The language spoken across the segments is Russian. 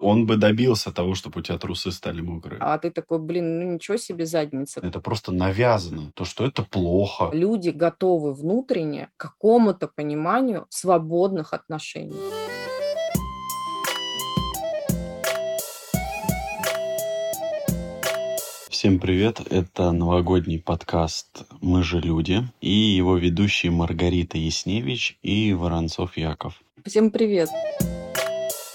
Он бы добился того, чтобы у тебя трусы стали мокрые. А ты такой, блин, ну ничего себе задница. Это просто навязано, то, что это плохо. Люди готовы внутренне к какому-то пониманию свободных отношений. Всем привет, это новогодний подкаст «Мы же люди» и его ведущие Маргарита Ясневич и Воронцов Яков. Всем привет.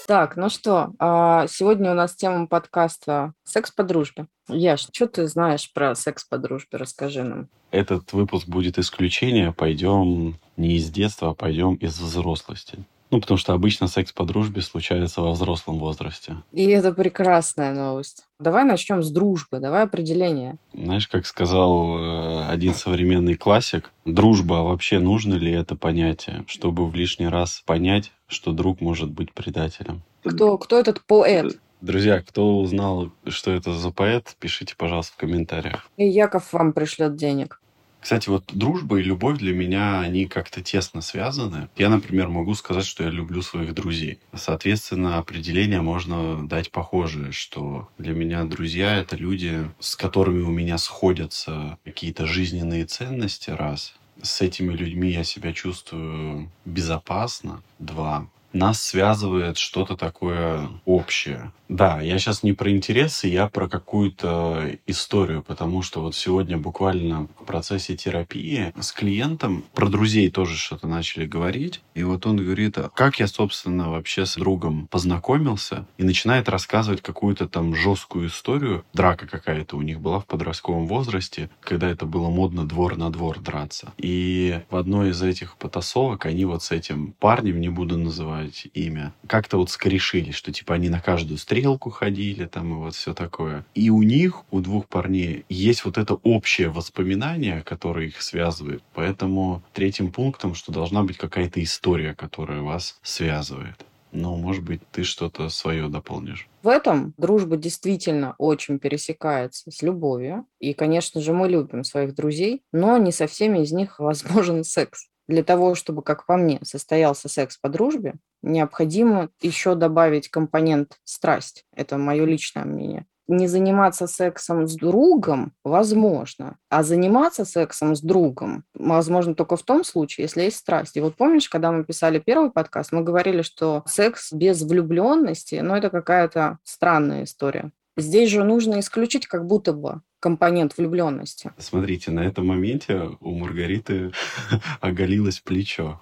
Так, ну что, а, сегодня у нас тема подкаста «Секс по дружбе». Яш, что ты знаешь про секс по дружбе? Расскажи нам. Этот выпуск будет исключение. Пойдем не из детства, а пойдем из взрослости. Ну, потому что обычно секс по дружбе случается во взрослом возрасте. И это прекрасная новость. Давай начнем с дружбы, давай определение. Знаешь, как сказал э, один современный классик, дружба, а вообще нужно ли это понятие, чтобы в лишний раз понять, что друг может быть предателем? Кто, кто этот поэт? Друзья, кто узнал, что это за поэт, пишите, пожалуйста, в комментариях. И Яков вам пришлет денег. Кстати, вот дружба и любовь для меня, они как-то тесно связаны. Я, например, могу сказать, что я люблю своих друзей. Соответственно, определение можно дать похожее, что для меня друзья — это люди, с которыми у меня сходятся какие-то жизненные ценности, раз. С этими людьми я себя чувствую безопасно, два нас связывает что-то такое общее. Да, я сейчас не про интересы, я про какую-то историю, потому что вот сегодня буквально в процессе терапии с клиентом про друзей тоже что-то начали говорить. И вот он говорит, а как я, собственно, вообще с другом познакомился, и начинает рассказывать какую-то там жесткую историю. Драка какая-то у них была в подростковом возрасте, когда это было модно двор на двор драться. И в одной из этих потасовок они вот с этим парнем, не буду называть имя, как-то вот скорешились, что типа они на каждую встречу стрелку ходили там и вот все такое. И у них, у двух парней, есть вот это общее воспоминание, которое их связывает. Поэтому третьим пунктом, что должна быть какая-то история, которая вас связывает. Ну, может быть, ты что-то свое дополнишь. В этом дружба действительно очень пересекается с любовью. И, конечно же, мы любим своих друзей, но не со всеми из них возможен секс. Для того, чтобы, как по мне, состоялся секс по дружбе, необходимо еще добавить компонент страсть. Это мое личное мнение. Не заниматься сексом с другом возможно, а заниматься сексом с другом возможно только в том случае, если есть страсть. И вот помнишь, когда мы писали первый подкаст, мы говорили, что секс без влюбленности, ну, это какая-то странная история. Здесь же нужно исключить как будто бы компонент влюбленности. Смотрите, на этом моменте у Маргариты оголилось плечо.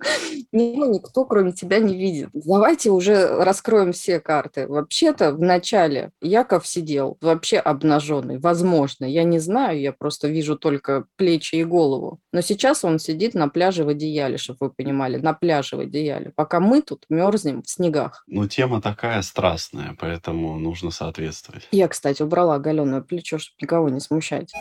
Меня никто, кроме тебя, не видит. Давайте уже раскроем все карты. Вообще-то в начале Яков сидел вообще обнаженный. Возможно, я не знаю, я просто вижу только плечи и голову. Но сейчас он сидит на пляже в одеяле, чтобы вы понимали, на пляже в одеяле, пока мы тут мерзнем в снегах. Ну, тема такая страстная, поэтому нужно соответствовать. Я, кстати, убрала оголенное плечо, чтобы никого не смущать.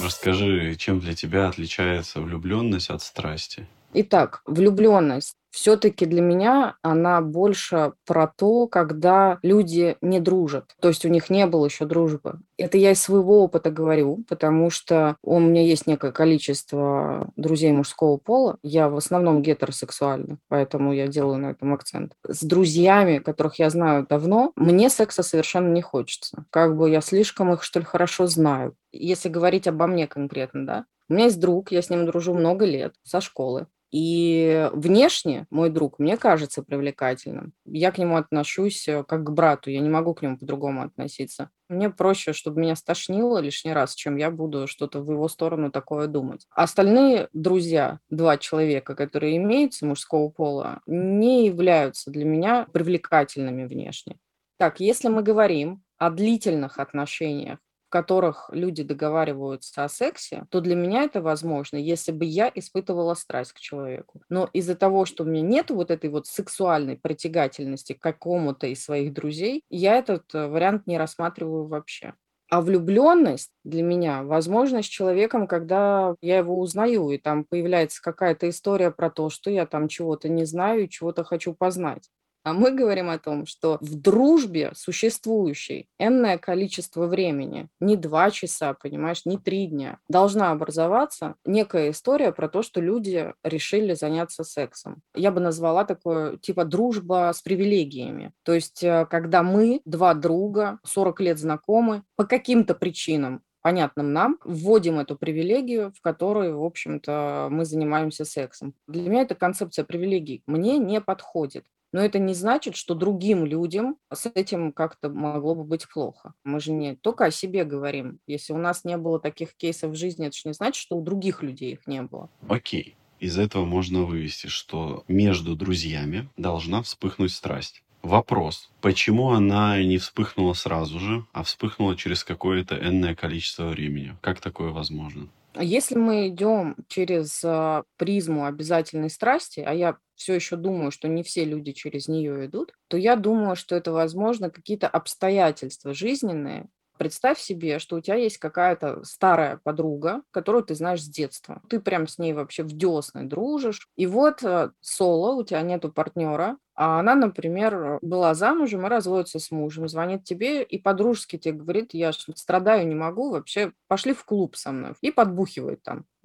Расскажи, чем для тебя отличается влюбленность от страсти? Итак, влюбленность все-таки для меня она больше про то, когда люди не дружат. То есть у них не было еще дружбы. Это я из своего опыта говорю, потому что у меня есть некое количество друзей мужского пола. Я в основном гетеросексуальна, поэтому я делаю на этом акцент. С друзьями, которых я знаю давно, мне секса совершенно не хочется. Как бы я слишком их, что ли, хорошо знаю. Если говорить обо мне конкретно, да. У меня есть друг, я с ним дружу много лет, со школы. И внешне мой друг мне кажется привлекательным. Я к нему отношусь э, как к брату, я не могу к нему по-другому относиться. Мне проще, чтобы меня стошнило лишний раз, чем я буду что-то в его сторону такое думать. Остальные друзья, два человека, которые имеются мужского пола, не являются для меня привлекательными внешне. Так, если мы говорим о длительных отношениях, которых люди договариваются о сексе, то для меня это возможно, если бы я испытывала страсть к человеку. Но из-за того, что у меня нет вот этой вот сексуальной притягательности к какому-то из своих друзей, я этот э, вариант не рассматриваю вообще. А влюбленность для меня возможно с человеком, когда я его узнаю, и там появляется какая-то история про то, что я там чего-то не знаю и чего-то хочу познать. А мы говорим о том, что в дружбе существующей энное количество времени, не два часа, понимаешь, не три дня, должна образоваться некая история про то, что люди решили заняться сексом. Я бы назвала такое, типа, дружба с привилегиями. То есть, э, когда мы, два друга, 40 лет знакомы, по каким-то причинам понятным нам, вводим эту привилегию, в которой, в общем-то, мы занимаемся сексом. Для меня эта концепция привилегий мне не подходит. Но это не значит, что другим людям с этим как-то могло бы быть плохо. Мы же не только о себе говорим. Если у нас не было таких кейсов в жизни, это же не значит, что у других людей их не было. Окей. Из этого можно вывести, что между друзьями должна вспыхнуть страсть. Вопрос, почему она не вспыхнула сразу же, а вспыхнула через какое-то энное количество времени? Как такое возможно? Если мы идем через а, призму обязательной страсти, а я все еще думаю, что не все люди через нее идут, то я думаю, что это, возможно, какие-то обстоятельства жизненные, Представь себе, что у тебя есть какая-то старая подруга, которую ты знаешь с детства. Ты прям с ней вообще в десны дружишь. И вот э, соло, у тебя нету партнера, а она, например, была замужем и разводится с мужем, звонит тебе и по-дружески тебе говорит, я страдаю, не могу, вообще пошли в клуб со мной. И подбухивает там.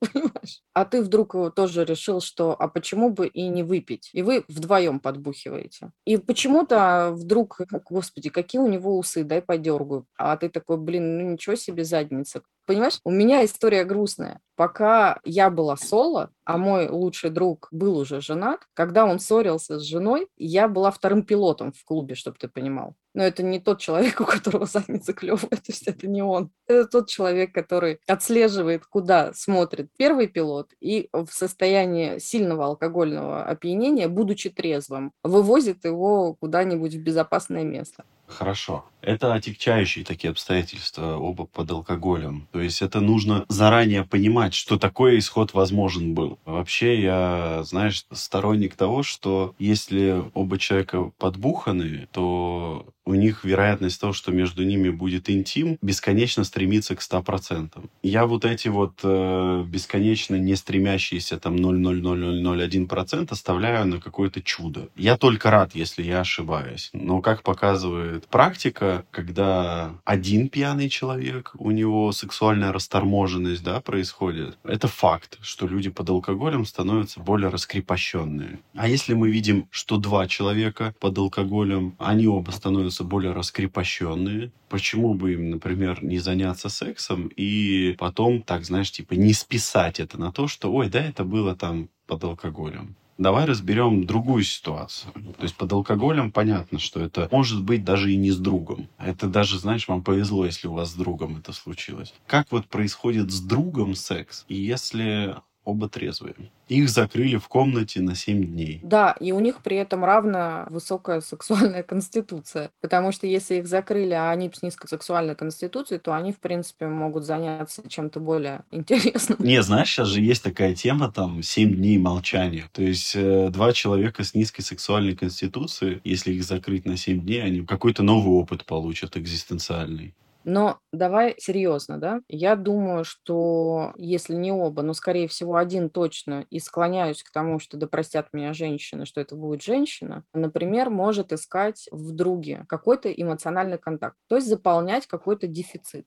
Понимаешь? А ты вдруг тоже решил, что а почему бы и не выпить? И вы вдвоем подбухиваете. И почему-то вдруг, господи, какие у него усы, дай подергаю. А ты такой, блин, ну ничего себе задница. Понимаешь, у меня история грустная. Пока я была соло, а мой лучший друг был уже женат, когда он ссорился с женой, я была вторым пилотом в клубе, чтобы ты понимал. Но это не тот человек, у которого задница клевая, то есть это не он. Это тот человек, который отслеживает, куда смотрит первый пилот и в состоянии сильного алкогольного опьянения, будучи трезвым, вывозит его куда-нибудь в безопасное место. Хорошо. Это отягчающие такие обстоятельства, оба под алкоголем. То есть это нужно заранее понимать, что такой исход возможен был. Вообще я, знаешь, сторонник того, что если оба человека подбуханы, то у них вероятность того, что между ними будет интим, бесконечно стремится к 100%. Я вот эти вот э, бесконечно не стремящиеся там 0,00001% оставляю на какое-то чудо. Я только рад, если я ошибаюсь. Но как показывает практика, когда один пьяный человек, у него сексуальная расторможенность да, происходит, это факт, что люди под алкоголем становятся более раскрепощенные. А если мы видим, что два человека под алкоголем, они оба становятся более раскрепощенные. Почему бы им, например, не заняться сексом и потом, так знаешь, типа не списать это на то, что, ой, да, это было там под алкоголем. Давай разберем другую ситуацию. То есть под алкоголем понятно, что это может быть даже и не с другом. Это даже, знаешь, вам повезло, если у вас с другом это случилось. Как вот происходит с другом секс? И если оба трезвые. Их закрыли в комнате на 7 дней. Да, и у них при этом равно высокая сексуальная конституция. Потому что если их закрыли, а они с низкой сексуальной конституцией, то они, в принципе, могут заняться чем-то более интересным. Не, знаешь, сейчас же есть такая тема, там, 7 дней молчания. То есть э, два человека с низкой сексуальной конституцией, если их закрыть на 7 дней, они какой-то новый опыт получат экзистенциальный. Но давай серьезно, да? Я думаю, что если не оба, но, скорее всего, один точно, и склоняюсь к тому, что да простят меня женщины, что это будет женщина, например, может искать в друге какой-то эмоциональный контакт, то есть заполнять какой-то дефицит.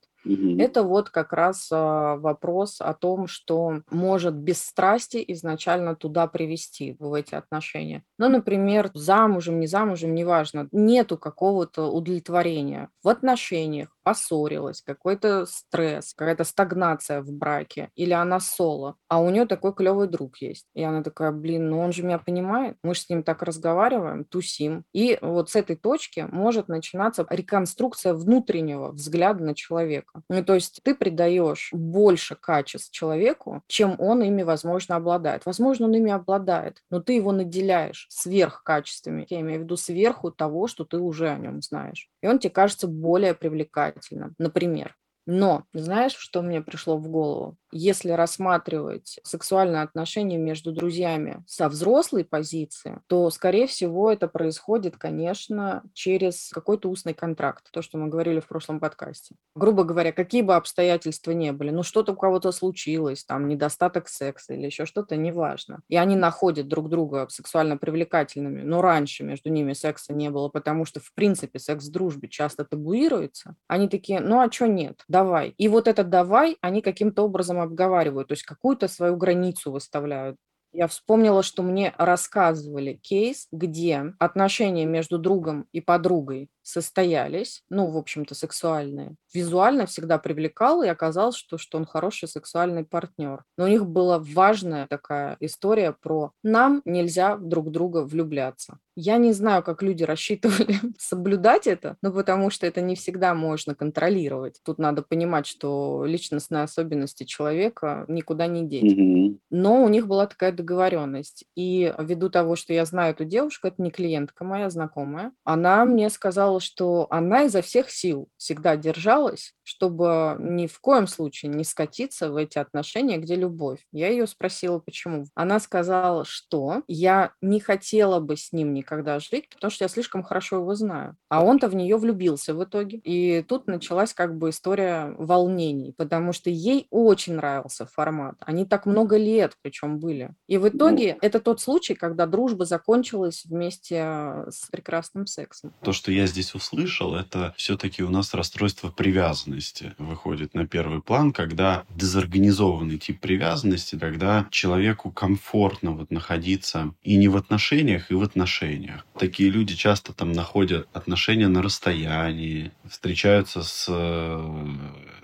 Это вот как раз а, вопрос о том, что может без страсти изначально туда привести, в эти отношения. Ну, например, замужем, не замужем, неважно, нету какого-то удовлетворения в отношениях, поссорилась, какой-то стресс, какая-то стагнация в браке, или она соло, а у нее такой клевый друг есть. И она такая, блин, ну он же меня понимает, мы же с ним так разговариваем, тусим. И вот с этой точки может начинаться реконструкция внутреннего взгляда на человека. Ну, то есть ты придаешь больше качеств человеку, чем он ими, возможно, обладает. Возможно, он ими обладает, но ты его наделяешь сверхкачествами. Я имею в виду сверху того, что ты уже о нем знаешь. И он тебе кажется более привлекательным, например. Но знаешь, что мне пришло в голову? Если рассматривать сексуальные отношения между друзьями со взрослой позиции, то, скорее всего, это происходит, конечно, через какой-то устный контракт, то, что мы говорили в прошлом подкасте. Грубо говоря, какие бы обстоятельства ни были, ну что-то у кого-то случилось, там недостаток секса или еще что-то, неважно. И они находят друг друга сексуально привлекательными, но раньше между ними секса не было, потому что, в принципе, секс в дружбе часто табуируется. Они такие, ну а что нет, давай. И вот это давай они каким-то образом там обговаривают, то есть какую-то свою границу выставляют. Я вспомнила, что мне рассказывали кейс, где отношения между другом и подругой состоялись, ну, в общем-то, сексуальные. Визуально всегда привлекал, и оказалось, что, что он хороший сексуальный партнер. Но у них была важная такая история про «нам нельзя друг друга влюбляться». Я не знаю, как люди рассчитывали соблюдать это, ну, потому что это не всегда можно контролировать. Тут надо понимать, что личностные особенности человека никуда не деть. Но у них была такая договоренность. И ввиду того, что я знаю эту девушку, это не клиентка моя, знакомая, она мне сказала, сказала, что она изо всех сил всегда держалась, чтобы ни в коем случае не скатиться в эти отношения, где любовь. Я ее спросила, почему. Она сказала, что я не хотела бы с ним никогда жить, потому что я слишком хорошо его знаю. А он-то в нее влюбился в итоге. И тут началась как бы история волнений, потому что ей очень нравился формат. Они так много лет причем были. И в ну итоге это тот случай, когда дружба закончилась вместе с прекрасным сексом. То, что я здесь здесь услышал, это все-таки у нас расстройство привязанности выходит на первый план, когда дезорганизованный тип привязанности, когда человеку комфортно вот находиться и не в отношениях, и в отношениях. Такие люди часто там находят отношения на расстоянии, встречаются с э,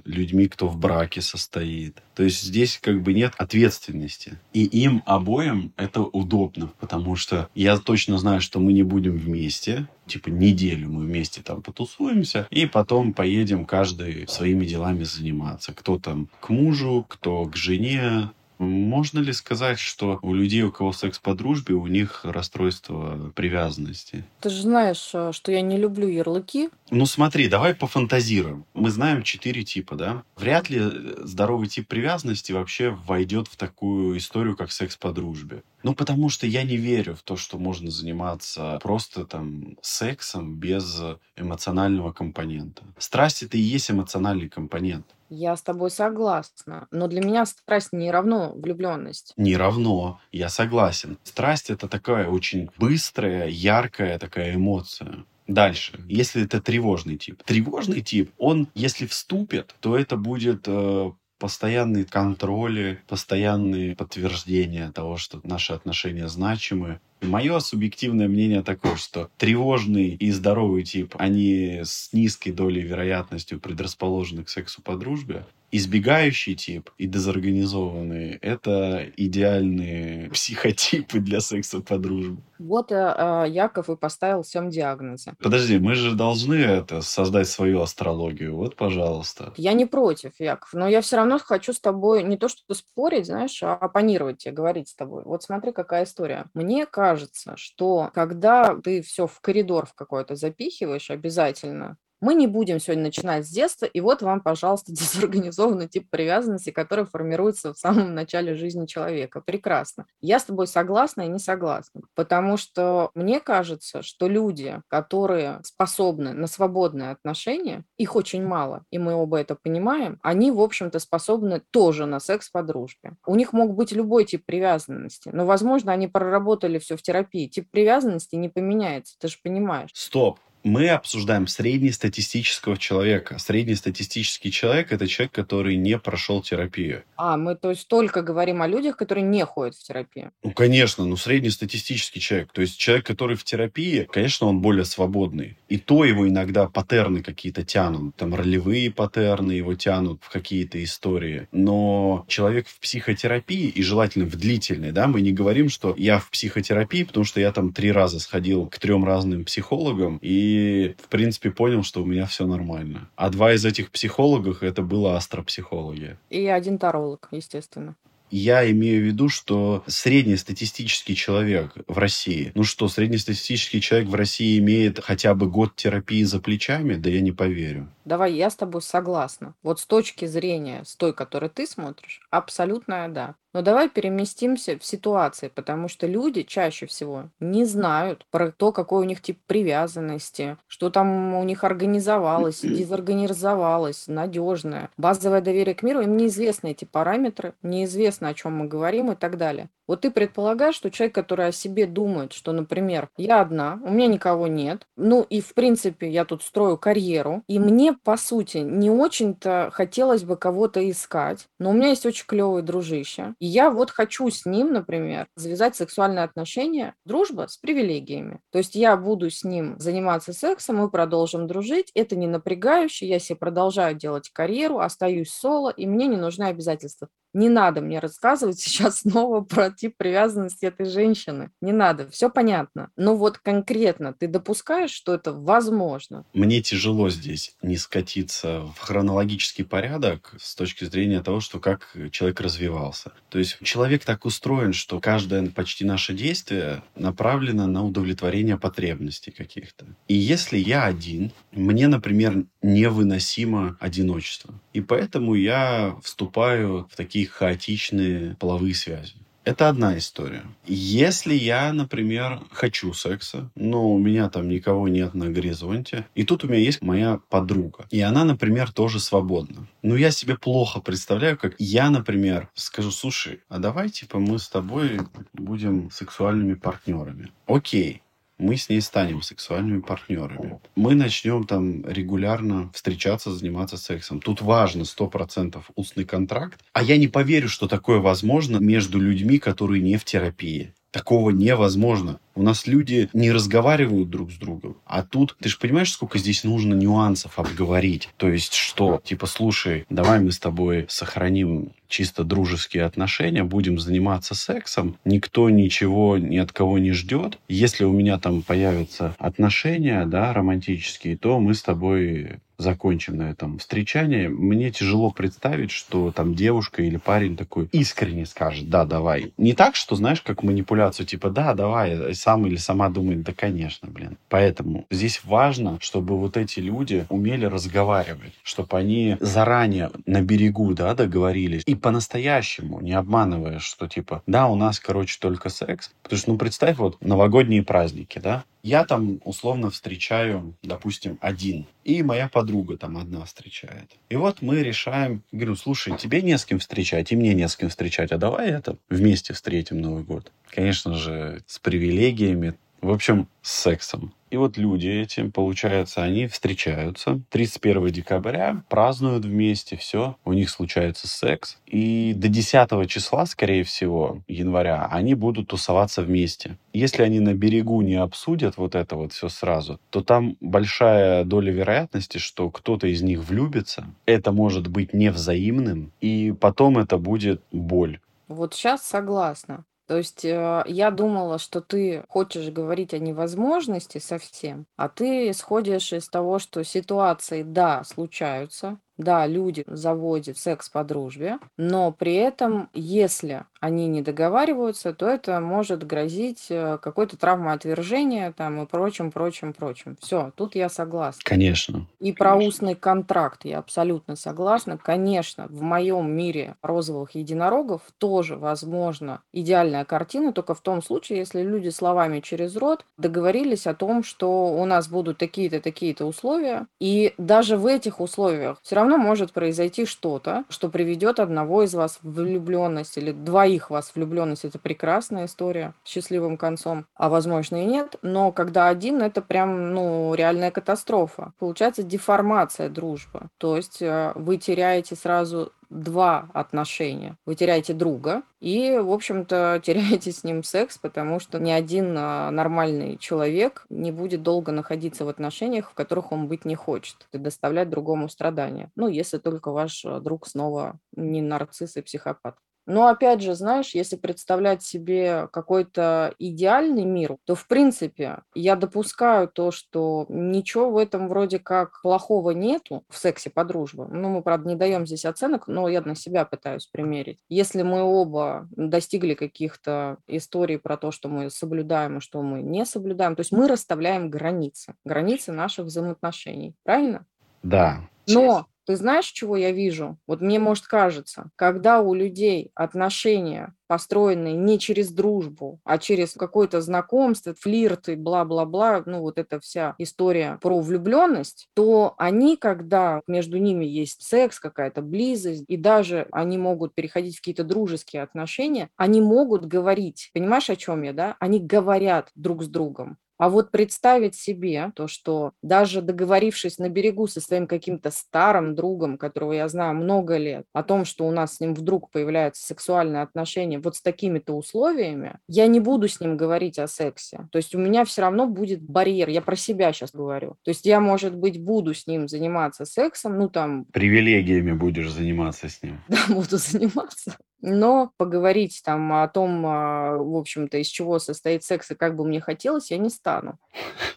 людьми, кто в браке состоит. То есть здесь как бы нет ответственности. И им обоим это удобно, потому что я точно знаю, что мы не будем вместе, типа неделю мы вместе там потусуемся, и потом поедем каждый своими делами заниматься. Кто там к мужу, кто к жене, можно ли сказать, что у людей, у кого секс по дружбе, у них расстройство привязанности? Ты же знаешь, э, что я не люблю ярлыки. Ну смотри, давай пофантазируем. Мы знаем четыре типа, да? Вряд ли э, здоровый тип привязанности вообще войдет в такую историю, как секс по дружбе. Ну, потому что я не верю в то, что можно заниматься просто там сексом без эмоционального компонента. Страсть это и есть эмоциональный компонент. Я с тобой согласна, но для меня страсть не равно влюбленность. Не равно, я согласен. Страсть это такая очень быстрая, яркая такая эмоция. Дальше, если это тревожный тип. Тревожный тип, он, если вступит, то это будет э, постоянные контроли, постоянные подтверждения того, что наши отношения значимы. Мое субъективное мнение такое, что тревожный и здоровый тип, они с низкой долей вероятностью предрасположены к сексу по дружбе, избегающий тип и дезорганизованный – это идеальные психотипы для секса по дружбе. Вот э, Яков и поставил всем диагнозы. Подожди, мы же должны это создать свою астрологию. Вот, пожалуйста. Я не против, Яков, но я все равно хочу с тобой не то что спорить, знаешь, а оппонировать тебе, говорить с тобой. Вот смотри, какая история. Мне кажется, что когда ты все в коридор в какой-то запихиваешь обязательно, мы не будем сегодня начинать с детства, и вот вам, пожалуйста, дезорганизованный тип привязанности, который формируется в самом начале жизни человека. Прекрасно. Я с тобой согласна и не согласна, потому что мне кажется, что люди, которые способны на свободные отношения, их очень мало, и мы оба это понимаем, они, в общем-то, способны тоже на секс по дружбе. У них мог быть любой тип привязанности, но, возможно, они проработали все в терапии. Тип привязанности не поменяется, ты же понимаешь. Стоп мы обсуждаем среднестатистического человека. Среднестатистический человек – это человек, который не прошел терапию. А, мы то есть только говорим о людях, которые не ходят в терапию. Ну, конечно, ну среднестатистический человек. То есть человек, который в терапии, конечно, он более свободный. И то его иногда паттерны какие-то тянут. Там ролевые паттерны его тянут в какие-то истории. Но человек в психотерапии, и желательно в длительной, да, мы не говорим, что я в психотерапии, потому что я там три раза сходил к трем разным психологам, и и, в принципе, понял, что у меня все нормально. А два из этих психологов это было астропсихология. И один таролог, естественно. Я имею в виду, что среднестатистический человек в России, ну что, среднестатистический человек в России имеет хотя бы год терапии за плечами, да я не поверю. давай, я с тобой согласна. Вот с точки зрения, с той, которой ты смотришь, абсолютная да. Но давай переместимся в ситуации, потому что люди чаще всего не знают про то, какой у них тип привязанности, что там у них организовалось, дезорганизовалось, надежное. Базовое доверие к миру, им неизвестны эти параметры, неизвестно, о чем мы говорим и так далее. Вот ты предполагаешь, что человек, который о себе думает, что, например, я одна, у меня никого нет, ну и, в принципе, я тут строю карьеру, и мне, по сути, не очень-то хотелось бы кого-то искать, но у меня есть очень клевый дружище, и я вот хочу с ним, например, завязать сексуальные отношения, дружба с привилегиями. То есть я буду с ним заниматься сексом, мы продолжим дружить, это не напрягающе, я себе продолжаю делать карьеру, остаюсь соло, и мне не нужны обязательства. Не надо мне рассказывать сейчас снова про тип привязанности этой женщины. Не надо, все понятно. Но вот конкретно ты допускаешь, что это возможно? Мне тяжело здесь не скатиться в хронологический порядок с точки зрения того, что как человек развивался. То есть человек так устроен, что каждое почти наше действие направлено на удовлетворение потребностей каких-то. И если я один, мне, например, невыносимо одиночество. И поэтому я вступаю в такие хаотичные половые связи. Это одна история. Если я, например, хочу секса, но у меня там никого нет на горизонте, и тут у меня есть моя подруга, и она, например, тоже свободна. Но я себе плохо представляю, как я, например, скажу, слушай, а давай, типа, мы с тобой будем сексуальными партнерами. Окей, мы с ней станем сексуальными партнерами. Мы начнем там регулярно встречаться, заниматься сексом. Тут важно сто процентов устный контракт. А я не поверю, что такое возможно между людьми, которые не в терапии. Такого невозможно. У нас люди не разговаривают друг с другом. А тут, ты же понимаешь, сколько здесь нужно нюансов обговорить. То есть что? Типа, слушай, давай мы с тобой сохраним чисто дружеские отношения, будем заниматься сексом, никто ничего ни от кого не ждет. Если у меня там появятся отношения, да, романтические, то мы с тобой закончим на этом встречании, мне тяжело представить, что там девушка или парень такой искренне скажет, да, давай. Не так, что, знаешь, как манипуляцию, типа, да, давай, сам или сама думает, да, конечно, блин. Поэтому здесь важно, чтобы вот эти люди умели разговаривать, чтобы они заранее на берегу, да, договорились. И по-настоящему, не обманывая, что, типа, да, у нас, короче, только секс. Потому что, ну, представь, вот новогодние праздники, да, я там условно встречаю, допустим, один, и моя подруга там одна встречает. И вот мы решаем, говорю, слушай, тебе не с кем встречать, и мне не с кем встречать, а давай это вместе встретим Новый год. Конечно же, с привилегиями, в общем, с сексом. И вот люди эти, получается, они встречаются 31 декабря, празднуют вместе, все, у них случается секс. И до 10 числа, скорее всего, января, они будут тусоваться вместе. Если они на берегу не обсудят вот это вот все сразу, то там большая доля вероятности, что кто-то из них влюбится. Это может быть невзаимным, и потом это будет боль. Вот сейчас согласна. То есть э, я думала, что ты хочешь говорить о невозможности совсем, а ты исходишь из того, что ситуации, да, случаются, да, люди заводят секс по дружбе, но при этом, если они не договариваются, то это может грозить э, какой-то травмой отвержения там и прочим, прочим, прочим. Все, тут я согласна. Конечно. И про устный контракт я абсолютно согласна. Конечно, в моем мире розовых единорогов тоже возможно идеальная картина, только в том случае, если люди словами через рот договорились о том, что у нас будут такие-то, такие-то условия, и даже в этих условиях все равно может произойти что-то, что приведет одного из вас в влюбленность или двоих вас в влюбленность. Это прекрасная история с счастливым концом, а возможно и нет. Но когда один, это прям, ну, реальная катастрофа. Получается деформация дружбы. То есть э, вы теряете сразу два отношения. Вы теряете друга и, в общем-то, теряете с ним секс, потому что ни один а, нормальный человек не будет долго находиться в отношениях, в которых он быть не хочет, и доставлять другому страдания. Ну, если только ваш а, друг снова не нарцисс и психопат. Но опять же, знаешь, если представлять себе какой-то идеальный мир, то в принципе я допускаю то, что ничего в этом вроде как плохого нету в сексе по дружбе. Ну, мы, правда, не даем здесь оценок, но я на себя пытаюсь примерить. Если мы оба достигли каких-то историй про то, что мы соблюдаем и что мы не соблюдаем, то есть мы расставляем границы, границы наших взаимоотношений. Правильно? Да, Но ты знаешь, чего я вижу? Вот мне может кажется, когда у людей отношения построенные не через дружбу, а через какое-то знакомство, флирт и бла-бла-бла, ну вот эта вся история про влюбленность, то они, когда между ними есть секс, какая-то близость, и даже они могут переходить в какие-то дружеские отношения, они могут говорить, понимаешь, о чем я, да? Они говорят друг с другом. А вот представить себе то, что даже договорившись на берегу со своим каким-то старым другом, которого я знаю много лет, о том, что у нас с ним вдруг появляются сексуальные отношения вот с такими-то условиями, я не буду с ним говорить о сексе. То есть у меня все равно будет барьер. Я про себя сейчас говорю. То есть я, может быть, буду с ним заниматься сексом, ну там... Привилегиями будешь заниматься с ним. Да, буду заниматься но поговорить там о том, а, в общем-то, из чего состоит секс и как бы мне хотелось, я не стану.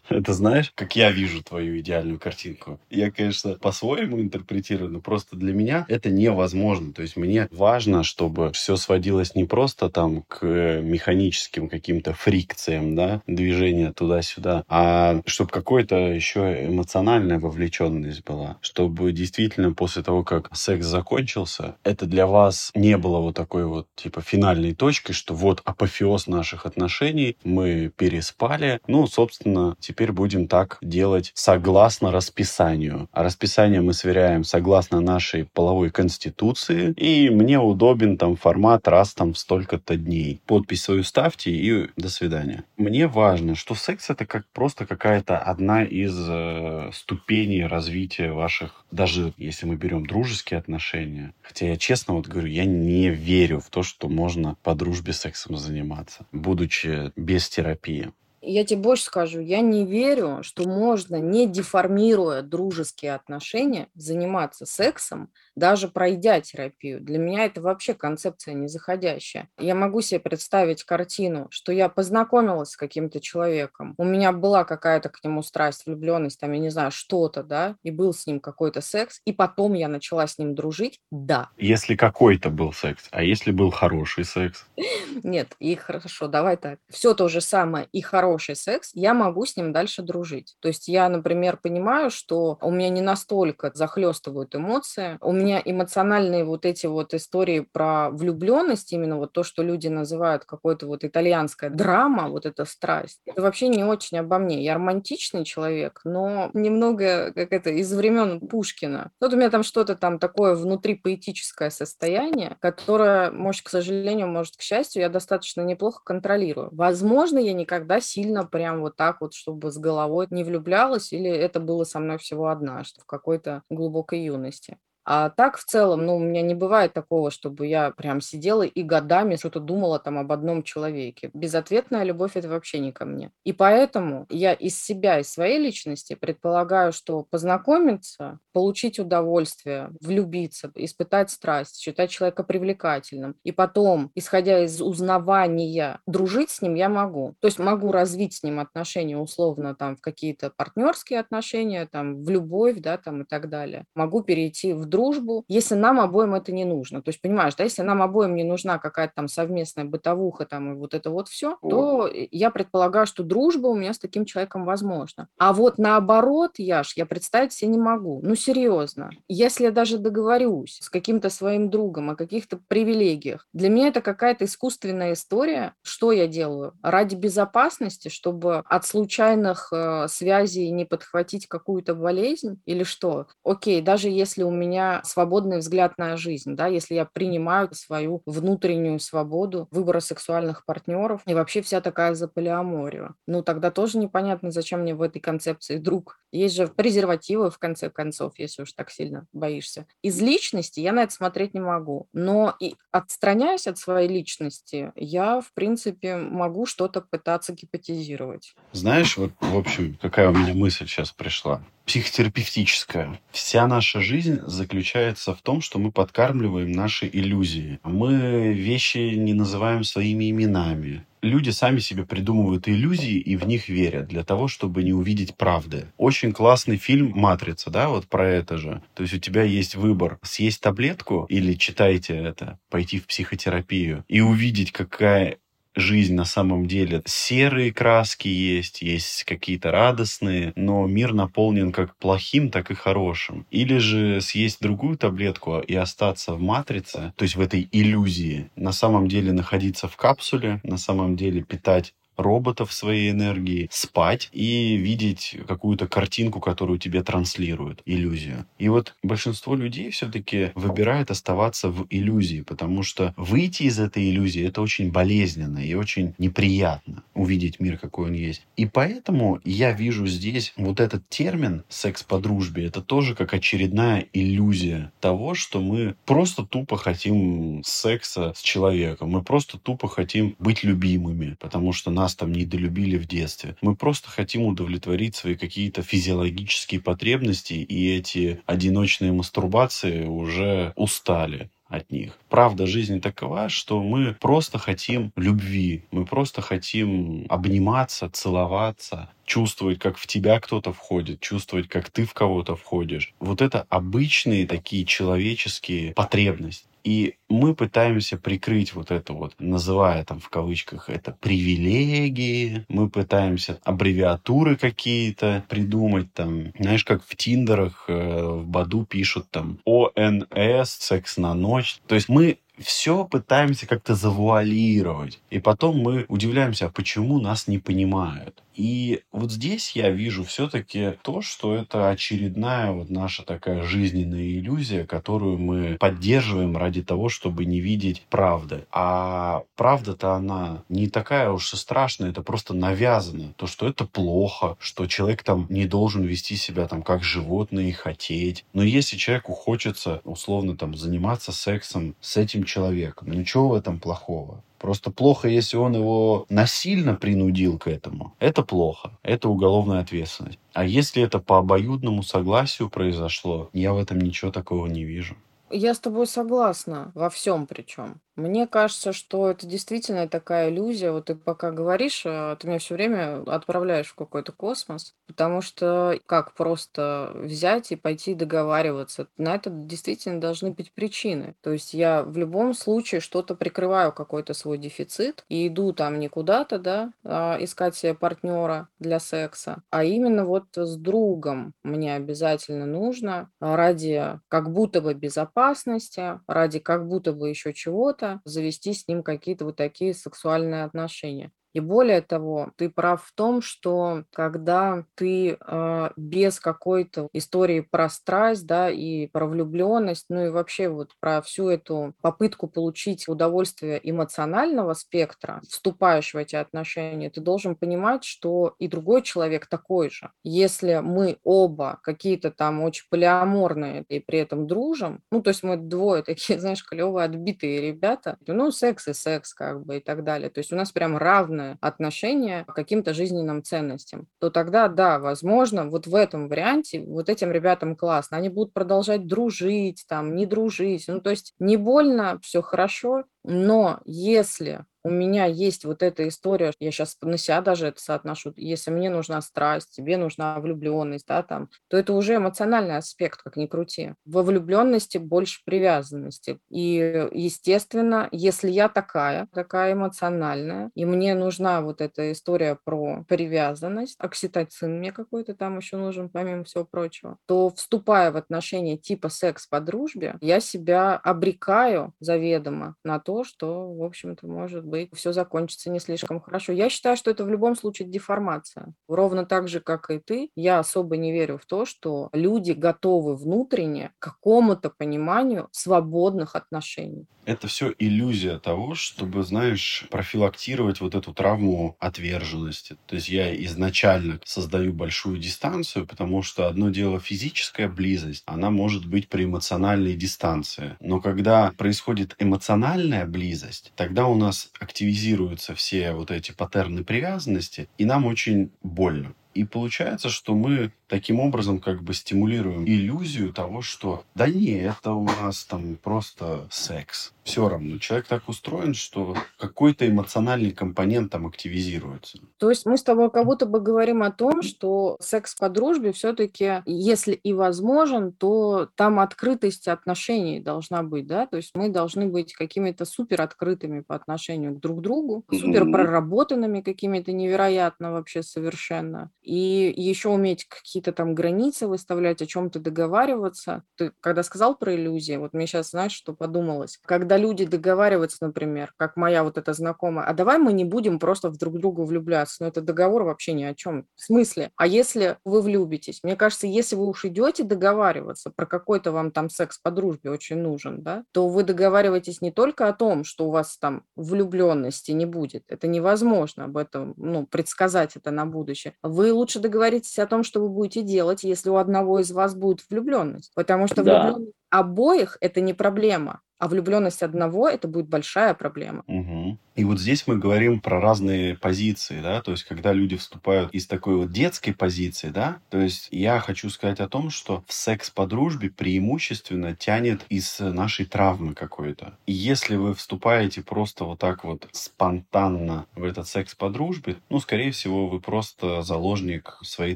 Это знаешь, как я вижу твою идеальную картинку? Я, конечно, по-своему интерпретирую, но просто для меня это невозможно. То есть мне важно, чтобы все сводилось не просто там к механическим каким-то фрикциям, да, движения туда-сюда, а чтобы какой-то еще эмоциональная вовлеченность была. Чтобы действительно после того, как секс закончился, это для вас не было вот такой вот, типа, финальной точкой, что вот апофеоз наших отношений, мы переспали. Ну, собственно, теперь будем так делать согласно расписанию. А расписание мы сверяем согласно нашей половой конституции, и мне удобен там формат раз там в столько-то дней. Подпись свою ставьте и до свидания. Мне важно, что секс это как просто какая-то одна из э, ступеней развития ваших, даже если мы берем дружеские отношения. Хотя я честно вот говорю, я не верю в то, что можно по дружбе сексом заниматься, будучи без терапии. Я тебе больше скажу, я не верю, что можно, не деформируя дружеские отношения, заниматься сексом, даже пройдя терапию. Для меня это вообще концепция незаходящая. Я могу себе представить картину, что я познакомилась с каким-то человеком, у меня была какая-то к нему страсть, влюбленность, там, я не знаю, что-то, да, и был с ним какой-то секс, и потом я начала с ним дружить, да. Если какой-то был секс, а если был хороший секс? Нет, и хорошо, давай так. Все то же самое и хороший секс, я могу с ним дальше дружить. То есть я, например, понимаю, что у меня не настолько захлестывают эмоции, у меня эмоциональные вот эти вот истории про влюбленность, именно вот то, что люди называют какой-то вот итальянская драма, вот эта страсть, это вообще не очень обо мне. Я романтичный человек, но немного как это из времен Пушкина. Вот у меня там что-то там такое внутри поэтическое состояние, которое, может, к сожалению, может, к счастью, я достаточно неплохо контролирую. Возможно, я никогда сильно прям вот так вот, чтобы с головой не влюблялась, или это было со мной всего однажды в какой-то глубокой юности. А так в целом, ну, у меня не бывает такого, чтобы я прям сидела и годами что-то думала там об одном человеке. Безответная любовь – это вообще не ко мне. И поэтому я из себя, из своей личности предполагаю, что познакомиться, получить удовольствие, влюбиться, испытать страсть, считать человека привлекательным, и потом, исходя из узнавания, дружить с ним я могу. То есть могу развить с ним отношения условно там в какие-то партнерские отношения, там в любовь, да, там и так далее. Могу перейти в дружбу, если нам обоим это не нужно. То есть, понимаешь, да, если нам обоим не нужна какая-то там совместная бытовуха там и вот это вот все, то я предполагаю, что дружба у меня с таким человеком возможна. А вот наоборот, Яш, я представить себе не могу. Ну, серьезно. Если я даже договорюсь с каким-то своим другом о каких-то привилегиях, для меня это какая-то искусственная история. Что я делаю? Ради безопасности, чтобы от случайных э, связей не подхватить какую-то болезнь или что? Окей, даже если у меня свободный взгляд на жизнь, да, если я принимаю свою внутреннюю свободу выбора сексуальных партнеров и вообще вся такая за полиаморию. Ну, тогда тоже непонятно, зачем мне в этой концепции друг. Есть же презервативы, в конце концов, если уж так сильно боишься. Из личности я на это смотреть не могу. Но и отстраняясь от своей личности, я, в принципе, могу что-то пытаться гипотезировать. Знаешь, вот, в общем, какая у меня мысль сейчас пришла психотерапевтическая. Вся наша жизнь заключается в том, что мы подкармливаем наши иллюзии. Мы вещи не называем своими именами. Люди сами себе придумывают иллюзии и в них верят для того, чтобы не увидеть правды. Очень классный фильм «Матрица», да, вот про это же. То есть у тебя есть выбор съесть таблетку или читайте это, пойти в психотерапию и увидеть, какая жизнь на самом деле серые краски есть, есть какие-то радостные, но мир наполнен как плохим, так и хорошим. Или же съесть другую таблетку и остаться в матрице, то есть в этой иллюзии, на самом деле находиться в капсуле, на самом деле питать роботов своей энергии, спать и видеть какую-то картинку, которую тебе транслируют, иллюзию. И вот большинство людей все-таки выбирает оставаться в иллюзии, потому что выйти из этой иллюзии это очень болезненно и очень неприятно увидеть мир, какой он есть. И поэтому я вижу здесь вот этот термин секс по дружбе, это тоже как очередная иллюзия того, что мы просто тупо хотим секса с человеком, мы просто тупо хотим быть любимыми, потому что нас нас там недолюбили в детстве. Мы просто хотим удовлетворить свои какие-то физиологические потребности, и эти одиночные мастурбации уже устали от них. Правда жизни такова, что мы просто хотим любви, мы просто хотим обниматься, целоваться, чувствовать, как в тебя кто-то входит, чувствовать, как ты в кого-то входишь. Вот это обычные такие человеческие потребности. И мы пытаемся прикрыть вот это вот, называя там в кавычках это привилегии, мы пытаемся аббревиатуры какие-то придумать там, знаешь, как в Тиндерах, э, в Баду пишут там ОНС, секс на ночь. То есть мы все пытаемся как-то завуалировать. И потом мы удивляемся, а почему нас не понимают. И вот здесь я вижу все-таки то, что это очередная вот наша такая жизненная иллюзия, которую мы поддерживаем ради того, чтобы не видеть правды. А правда-то она не такая уж и страшная, это просто навязано. То, что это плохо, что человек там не должен вести себя там как животное и хотеть. Но если человеку хочется условно там заниматься сексом с этим человеком, ничего в этом плохого. Просто плохо, если он его насильно принудил к этому. Это плохо. Это уголовная ответственность. А если это по обоюдному согласию произошло, я в этом ничего такого не вижу. Я с тобой согласна во всем причем. Мне кажется, что это действительно такая иллюзия. Вот ты пока говоришь, а ты меня все время отправляешь в какой-то космос, потому что как просто взять и пойти договариваться? На это действительно должны быть причины. То есть я в любом случае что-то прикрываю, какой-то свой дефицит, и иду там не куда-то, да, а искать себе партнера для секса, а именно вот с другом мне обязательно нужно ради как будто бы безопасности, ради как будто бы еще чего-то, завести с ним какие-то вот такие сексуальные отношения. И более того, ты прав в том, что когда ты э, без какой-то истории про страсть, да, и про влюбленность, ну и вообще вот про всю эту попытку получить удовольствие эмоционального спектра, вступаешь в эти отношения, ты должен понимать, что и другой человек такой же. Если мы оба какие-то там очень полиаморные и при этом дружим, ну то есть мы двое такие, знаешь, клевые, отбитые ребята, ну секс и секс как бы и так далее. То есть у нас прям равные разное отношение к каким-то жизненным ценностям, то тогда, да, возможно, вот в этом варианте вот этим ребятам классно. Они будут продолжать дружить, там, не дружить. Ну, то есть не больно, все хорошо, но если у меня есть вот эта история, я сейчас на себя даже это соотношу, если мне нужна страсть, тебе нужна влюбленность, да, там, то это уже эмоциональный аспект, как ни крути. Во влюбленности больше привязанности. И, естественно, если я такая, такая эмоциональная, и мне нужна вот эта история про привязанность, окситоцин мне какой-то там еще нужен, помимо всего прочего, то, вступая в отношения типа секс по дружбе, я себя обрекаю заведомо на то, что, в общем-то, может быть быть, все закончится не слишком хорошо. Я считаю, что это в любом случае деформация. Ровно так же, как и ты, я особо не верю в то, что люди готовы внутренне к какому-то пониманию свободных отношений. Это все иллюзия того, чтобы, знаешь, профилактировать вот эту травму отверженности. То есть я изначально создаю большую дистанцию, потому что одно дело физическая близость, она может быть при эмоциональной дистанции. Но когда происходит эмоциональная близость, тогда у нас активизируются все вот эти паттерны привязанности, и нам очень больно. И получается, что мы таким образом как бы стимулируем иллюзию того, что да не, это у нас там просто секс. Все равно. Человек так устроен, что какой-то эмоциональный компонент там активизируется. То есть мы с тобой как будто бы говорим о том, что секс по дружбе все-таки, если и возможен, то там открытость отношений должна быть, да? То есть мы должны быть какими-то супер открытыми по отношению к друг другу, супер проработанными какими-то невероятно вообще совершенно. И еще уметь какие-то там границы выставлять, о чем-то договариваться. Ты когда сказал про иллюзии, вот мне сейчас, знаешь, что подумалось. Когда люди договариваются, например, как моя вот эта знакомая, а давай мы не будем просто в друг друга влюбляться, но это договор вообще ни о чем. В смысле? А если вы влюбитесь? Мне кажется, если вы уж идете договариваться про какой-то вам там секс по дружбе очень нужен, да, то вы договариваетесь не только о том, что у вас там влюбленности не будет. Это невозможно об этом, ну, предсказать это на будущее. Вы лучше договоритесь о том, что вы будете делать, если у одного из вас будет влюбленность. Потому что да. влюбленность обоих это не проблема. А влюбленность одного это будет большая проблема. Угу. И вот здесь мы говорим про разные позиции, да, то есть когда люди вступают из такой вот детской позиции, да, то есть я хочу сказать о том, что в секс по дружбе преимущественно тянет из нашей травмы какой-то. И если вы вступаете просто вот так вот спонтанно в этот секс по дружбе, ну, скорее всего, вы просто заложник своей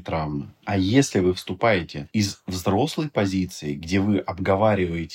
травмы. А если вы вступаете из взрослой позиции, где вы обговариваете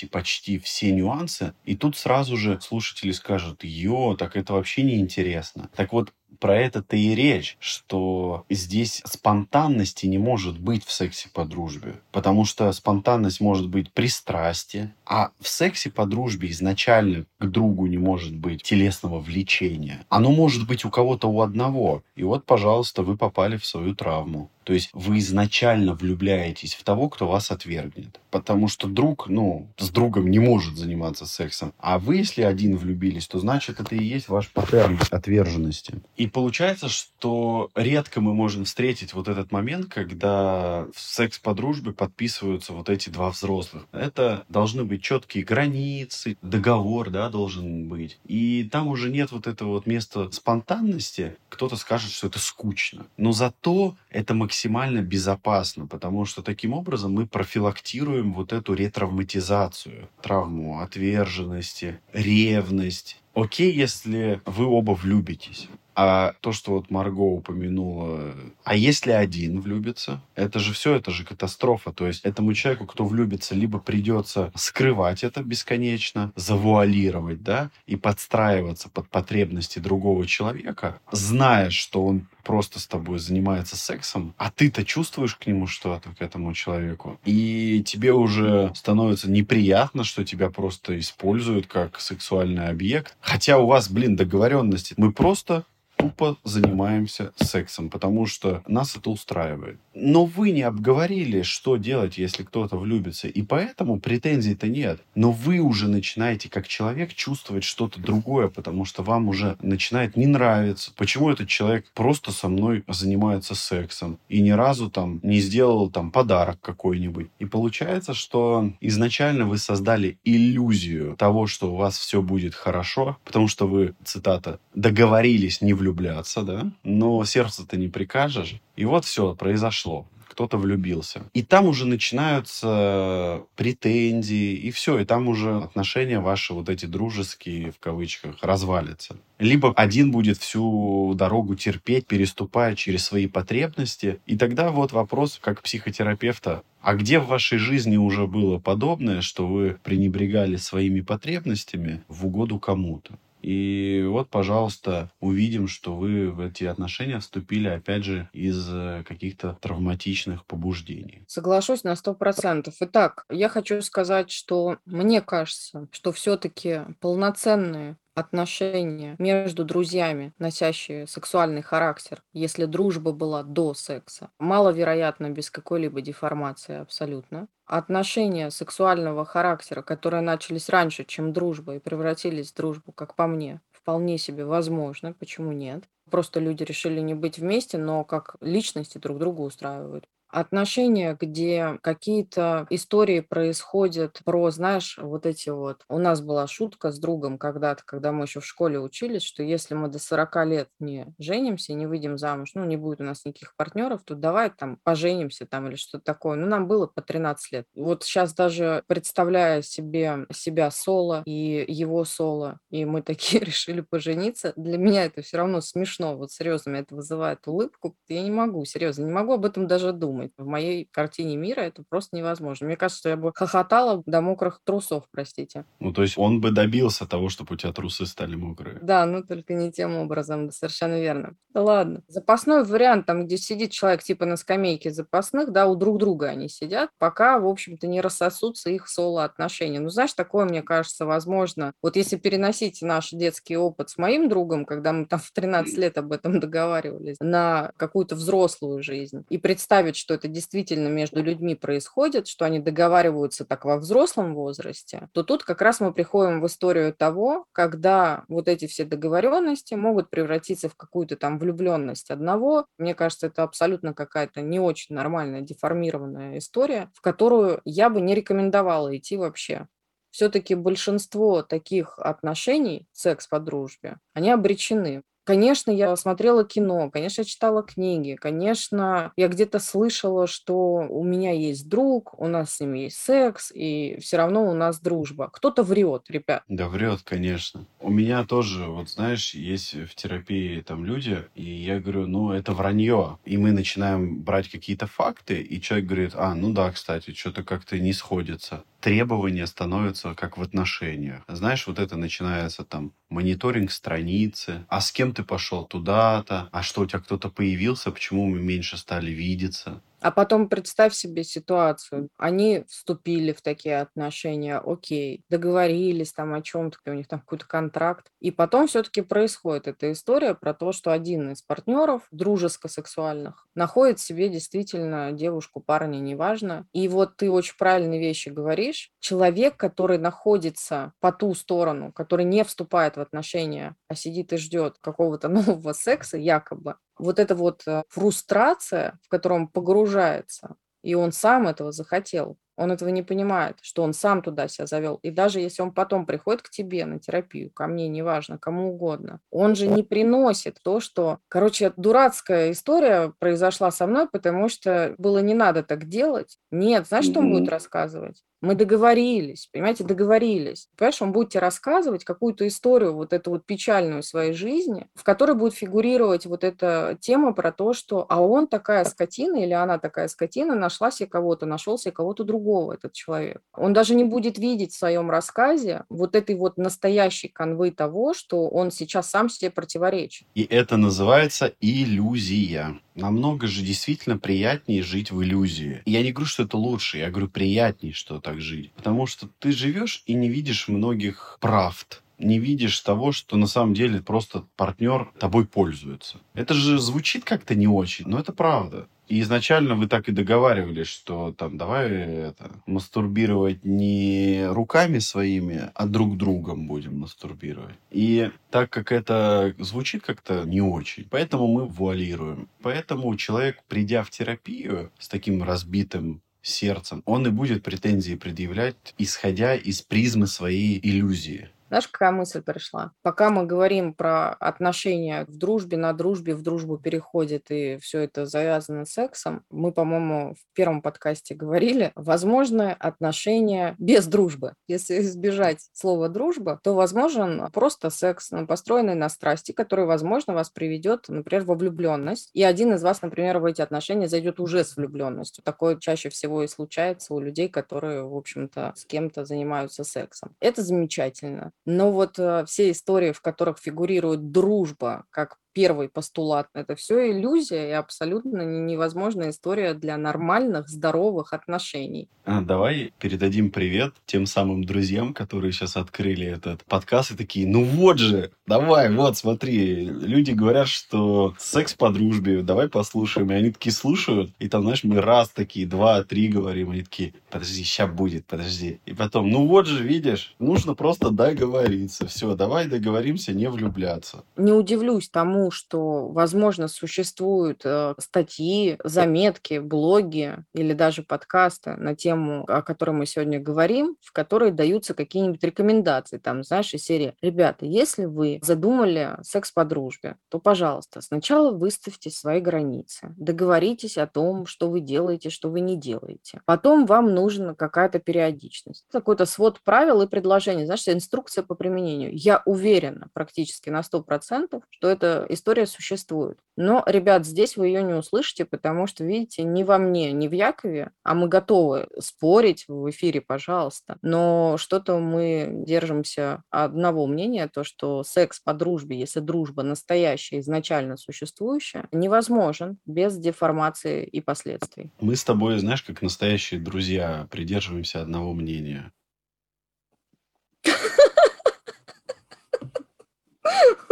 почти все нюансы, и тут сразу же слушатели скажут, ё, так это вообще не интересно. Так вот, про это-то и речь, что здесь спонтанности не может быть в сексе по дружбе. Потому что спонтанность может быть пристрастие, а в сексе по дружбе изначально к другу не может быть телесного влечения. Оно может быть у кого-то у одного. И вот, пожалуйста, вы попали в свою травму. То есть вы изначально влюбляетесь в того, кто вас отвергнет. Потому что друг, ну, с другом не может заниматься сексом. А вы, если один влюбились, то значит это и есть ваш паттерн отверженности. И получается, что редко мы можем встретить вот этот момент, когда в секс по дружбе подписываются вот эти два взрослых. Это должны быть четкие границы, договор, да, должен быть. И там уже нет вот этого вот места спонтанности. Кто-то скажет, что это скучно. Но зато это максимально безопасно, потому что таким образом мы профилактируем вот эту ретравматизацию, травму отверженности, ревность. Окей, если вы оба влюбитесь. А то, что вот Марго упомянула, а если один влюбится, это же все, это же катастрофа. То есть этому человеку, кто влюбится, либо придется скрывать это бесконечно, завуалировать, да, и подстраиваться под потребности другого человека, зная, что он просто с тобой занимается сексом, а ты-то чувствуешь к нему что-то, к этому человеку, и тебе уже становится неприятно, что тебя просто используют как сексуальный объект. Хотя у вас, блин, договоренности. Мы просто тупо занимаемся сексом, потому что нас это устраивает. Но вы не обговорили, что делать, если кто-то влюбится, и поэтому претензий-то нет. Но вы уже начинаете как человек чувствовать что-то другое, потому что вам уже начинает не нравиться, почему этот человек просто со мной занимается сексом и ни разу там не сделал там подарок какой-нибудь. И получается, что изначально вы создали иллюзию того, что у вас все будет хорошо, потому что вы, цитата, договорились не влюбляться влюбляться, да, но сердце-то не прикажешь. И вот все, произошло кто-то влюбился. И там уже начинаются претензии, и все, и там уже отношения ваши, вот эти дружеские, в кавычках, развалятся. Либо один будет всю дорогу терпеть, переступая через свои потребности. И тогда вот вопрос, как психотерапевта, а где в вашей жизни уже было подобное, что вы пренебрегали своими потребностями в угоду кому-то? И вот, пожалуйста, увидим, что вы в эти отношения вступили, опять же, из э, каких-то травматичных побуждений. Соглашусь на сто процентов. Итак, я хочу сказать, что мне кажется, что все-таки полноценные отношения между друзьями, носящие сексуальный характер, если дружба была до секса, маловероятно без какой-либо деформации абсолютно. Отношения сексуального характера, которые начались раньше, чем дружба, и превратились в дружбу, как по мне, вполне себе возможно, почему нет. Просто люди решили не быть вместе, но как личности друг друга устраивают. Отношения, где какие-то истории происходят про, знаешь, вот эти вот... У нас была шутка с другом когда-то, когда мы еще в школе учились, что если мы до 40 лет не женимся, не выйдем замуж, ну, не будет у нас никаких партнеров, то давай там поженимся там или что-то такое. Ну, нам было по 13 лет. Вот сейчас даже представляя себе себя соло и его соло, и мы такие решили пожениться, для меня это все равно смешно. Вот серьезно, меня это вызывает улыбку. Я не могу, серьезно, не могу об этом даже думать. В моей картине мира это просто невозможно. Мне кажется, что я бы хохотала до мокрых трусов, простите. Ну, то есть он бы добился того, чтобы у тебя трусы стали мокрые. Да, ну только не тем образом, совершенно верно. Да ладно. Запасной вариант, там, где сидит человек типа на скамейке запасных, да, у друг друга они сидят, пока, в общем-то, не рассосутся их соло-отношения. Ну, знаешь, такое, мне кажется, возможно. Вот если переносить наш детский опыт с моим другом, когда мы там в 13 лет об этом договаривались, на какую-то взрослую жизнь, и представить, что это действительно между людьми происходит, что они договариваются так во взрослом возрасте, то тут как раз мы приходим в историю того, когда вот эти все договоренности могут превратиться в какую-то там влюбленность одного. Мне кажется, это абсолютно какая-то не очень нормальная, деформированная история, в которую я бы не рекомендовала идти вообще все-таки большинство таких отношений, секс по дружбе, они обречены. Конечно, я смотрела кино, конечно, я читала книги, конечно, я где-то слышала, что у меня есть друг, у нас с ним есть секс, и все равно у нас дружба. Кто-то врет, ребят. Да врет, конечно. У меня тоже, вот знаешь, есть в терапии там люди, и я говорю, ну это вранье. И мы начинаем брать какие-то факты, и человек говорит, а, ну да, кстати, что-то как-то не сходится требования становятся как в отношениях. Знаешь, вот это начинается там мониторинг страницы, а с кем ты пошел туда-то, а что у тебя кто-то появился, почему мы меньше стали видеться. А потом представь себе ситуацию. Они вступили в такие отношения, окей, договорились там о чем-то, у них там какой-то контракт. И потом все-таки происходит эта история про то, что один из партнеров, дружеско-сексуальных, находит себе действительно девушку, парня, неважно. И вот ты очень правильные вещи говоришь. Человек, который находится по ту сторону, который не вступает в отношения, а сидит и ждет какого-то нового секса, якобы, вот эта вот э, фрустрация, в котором погружается, и он сам этого захотел, он этого не понимает, что он сам туда себя завел. И даже если он потом приходит к тебе на терапию, ко мне, неважно, кому угодно, он же не приносит то, что... Короче, дурацкая история произошла со мной, потому что было не надо так делать. Нет, знаешь, что он будет рассказывать? Мы договорились, понимаете, договорились. Понимаешь, он будет тебе рассказывать какую-то историю, вот эту вот печальную своей жизни, в которой будет фигурировать вот эта тема про то, что а он такая скотина или она такая скотина, нашла себе кого-то, нашел себе кого-то другого этот человек. Он даже не будет видеть в своем рассказе вот этой вот настоящей канвы того, что он сейчас сам себе противоречит. И это называется иллюзия намного же действительно приятнее жить в иллюзии. Я не говорю, что это лучше, я говорю приятнее, что так жить. Потому что ты живешь и не видишь многих правд не видишь того, что на самом деле просто партнер тобой пользуется. Это же звучит как-то не очень, но это правда. И изначально вы так и договаривались, что там давай это, мастурбировать не руками своими, а друг другом будем мастурбировать. И так как это звучит как-то не очень, поэтому мы вуалируем. Поэтому человек, придя в терапию с таким разбитым сердцем, он и будет претензии предъявлять, исходя из призмы своей иллюзии. Знаешь, какая мысль пришла? Пока мы говорим про отношения в дружбе, на дружбе, в дружбу переходит, и все это завязано сексом, мы, по-моему, в первом подкасте говорили, возможно, отношения без дружбы. Если избежать слова «дружба», то возможен просто секс, ну, построенный на страсти, который, возможно, вас приведет, например, во влюбленность. И один из вас, например, в эти отношения зайдет уже с влюбленностью. Такое чаще всего и случается у людей, которые, в общем-то, с кем-то занимаются сексом. Это замечательно. Но вот э, все истории, в которых фигурирует дружба как первый постулат. Это все иллюзия и абсолютно невозможная история для нормальных, здоровых отношений. А, давай передадим привет тем самым друзьям, которые сейчас открыли этот подкаст и такие, ну вот же, давай, вот, смотри. Люди говорят, что секс по дружбе, давай послушаем. И они такие слушают, и там, знаешь, мы раз такие, два, три говорим, они такие, подожди, сейчас будет, подожди. И потом, ну вот же, видишь, нужно просто договориться договориться. Все, давай договоримся не влюбляться. Не удивлюсь тому, что, возможно, существуют э, статьи, заметки, блоги или даже подкасты на тему, о которой мы сегодня говорим, в которой даются какие-нибудь рекомендации. Там, знаешь, из серии «Ребята, если вы задумали секс по дружбе, то, пожалуйста, сначала выставьте свои границы, договоритесь о том, что вы делаете, что вы не делаете. Потом вам нужна какая-то периодичность. Какой-то свод правил и предложений, знаешь, инструкция по применению. Я уверена практически на 100%, что эта история существует. Но, ребят, здесь вы ее не услышите, потому что, видите, не во мне, не в Якове, а мы готовы спорить в эфире, пожалуйста. Но что-то мы держимся одного мнения, то, что секс по дружбе, если дружба настоящая, изначально существующая, невозможен без деформации и последствий. Мы с тобой, знаешь, как настоящие друзья, придерживаемся одного мнения.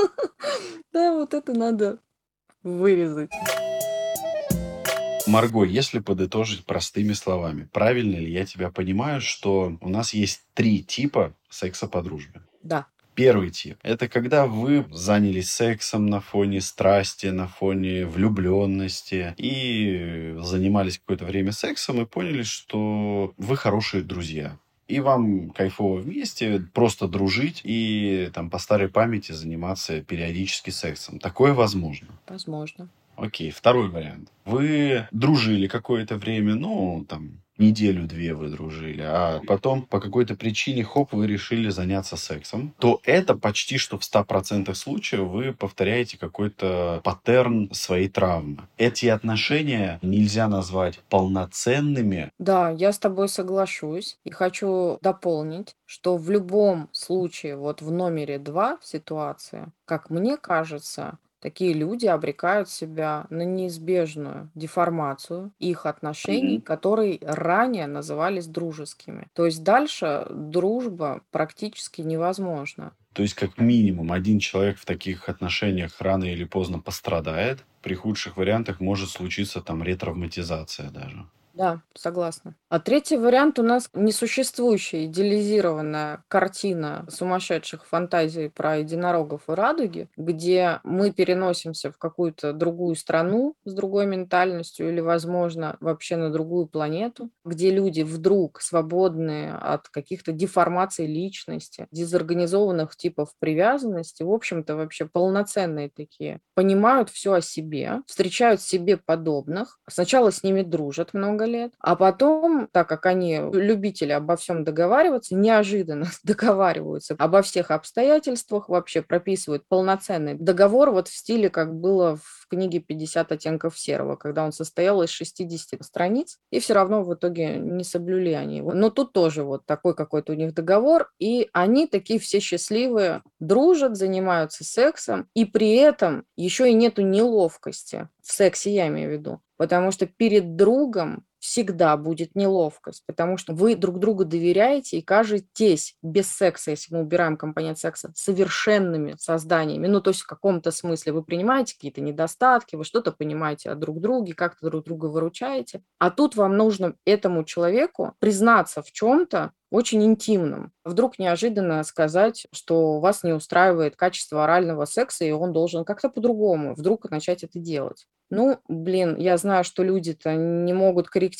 Да, вот это надо вырезать. Марго, если подытожить простыми словами, правильно ли я тебя понимаю, что у нас есть три типа секса по дружбе? Да. Первый тип – это когда вы занялись сексом на фоне страсти, на фоне влюбленности и занимались какое-то время сексом и поняли, что вы хорошие друзья. И вам кайфово вместе просто дружить и там по старой памяти заниматься периодически сексом. Такое возможно. Возможно. Окей, второй вариант. Вы дружили какое-то время, ну, там, неделю-две вы дружили, а потом по какой-то причине, хоп, вы решили заняться сексом, то это почти что в 100% случаев вы повторяете какой-то паттерн своей травмы. Эти отношения нельзя назвать полноценными. Да, я с тобой соглашусь и хочу дополнить, что в любом случае, вот в номере два ситуация, как мне кажется, Такие люди обрекают себя на неизбежную деформацию их отношений, которые ранее назывались дружескими. То есть дальше дружба практически невозможна. То есть, как минимум, один человек в таких отношениях рано или поздно пострадает. При худших вариантах может случиться там ретравматизация даже. Да, согласна. А третий вариант у нас несуществующая идеализированная картина сумасшедших фантазий про единорогов и радуги, где мы переносимся в какую-то другую страну с другой ментальностью или, возможно, вообще на другую планету, где люди вдруг свободные от каких-то деформаций личности, дезорганизованных типов привязанности, в общем-то, вообще полноценные такие, понимают все о себе, встречают себе подобных, сначала с ними дружат много лет, а потом, так как они любители обо всем договариваться, неожиданно договариваются обо всех обстоятельствах, вообще прописывают полноценный договор вот в стиле, как было в книге «50 оттенков серого», когда он состоял из 60 страниц, и все равно в итоге не соблюли они его. Но тут тоже вот такой какой-то у них договор, и они такие все счастливые, дружат, занимаются сексом, и при этом еще и нету неловкости в сексе, я имею в виду. Потому что перед другом всегда будет неловкость, потому что вы друг другу доверяете и кажетесь без секса, если мы убираем компонент секса, совершенными созданиями. Ну, то есть в каком-то смысле вы принимаете какие-то недостатки, вы что-то понимаете о друг друге, как-то друг друга выручаете. А тут вам нужно этому человеку признаться в чем-то, очень интимным. Вдруг неожиданно сказать, что вас не устраивает качество орального секса, и он должен как-то по-другому вдруг начать это делать. Ну, блин, я знаю, что люди-то не могут корректировать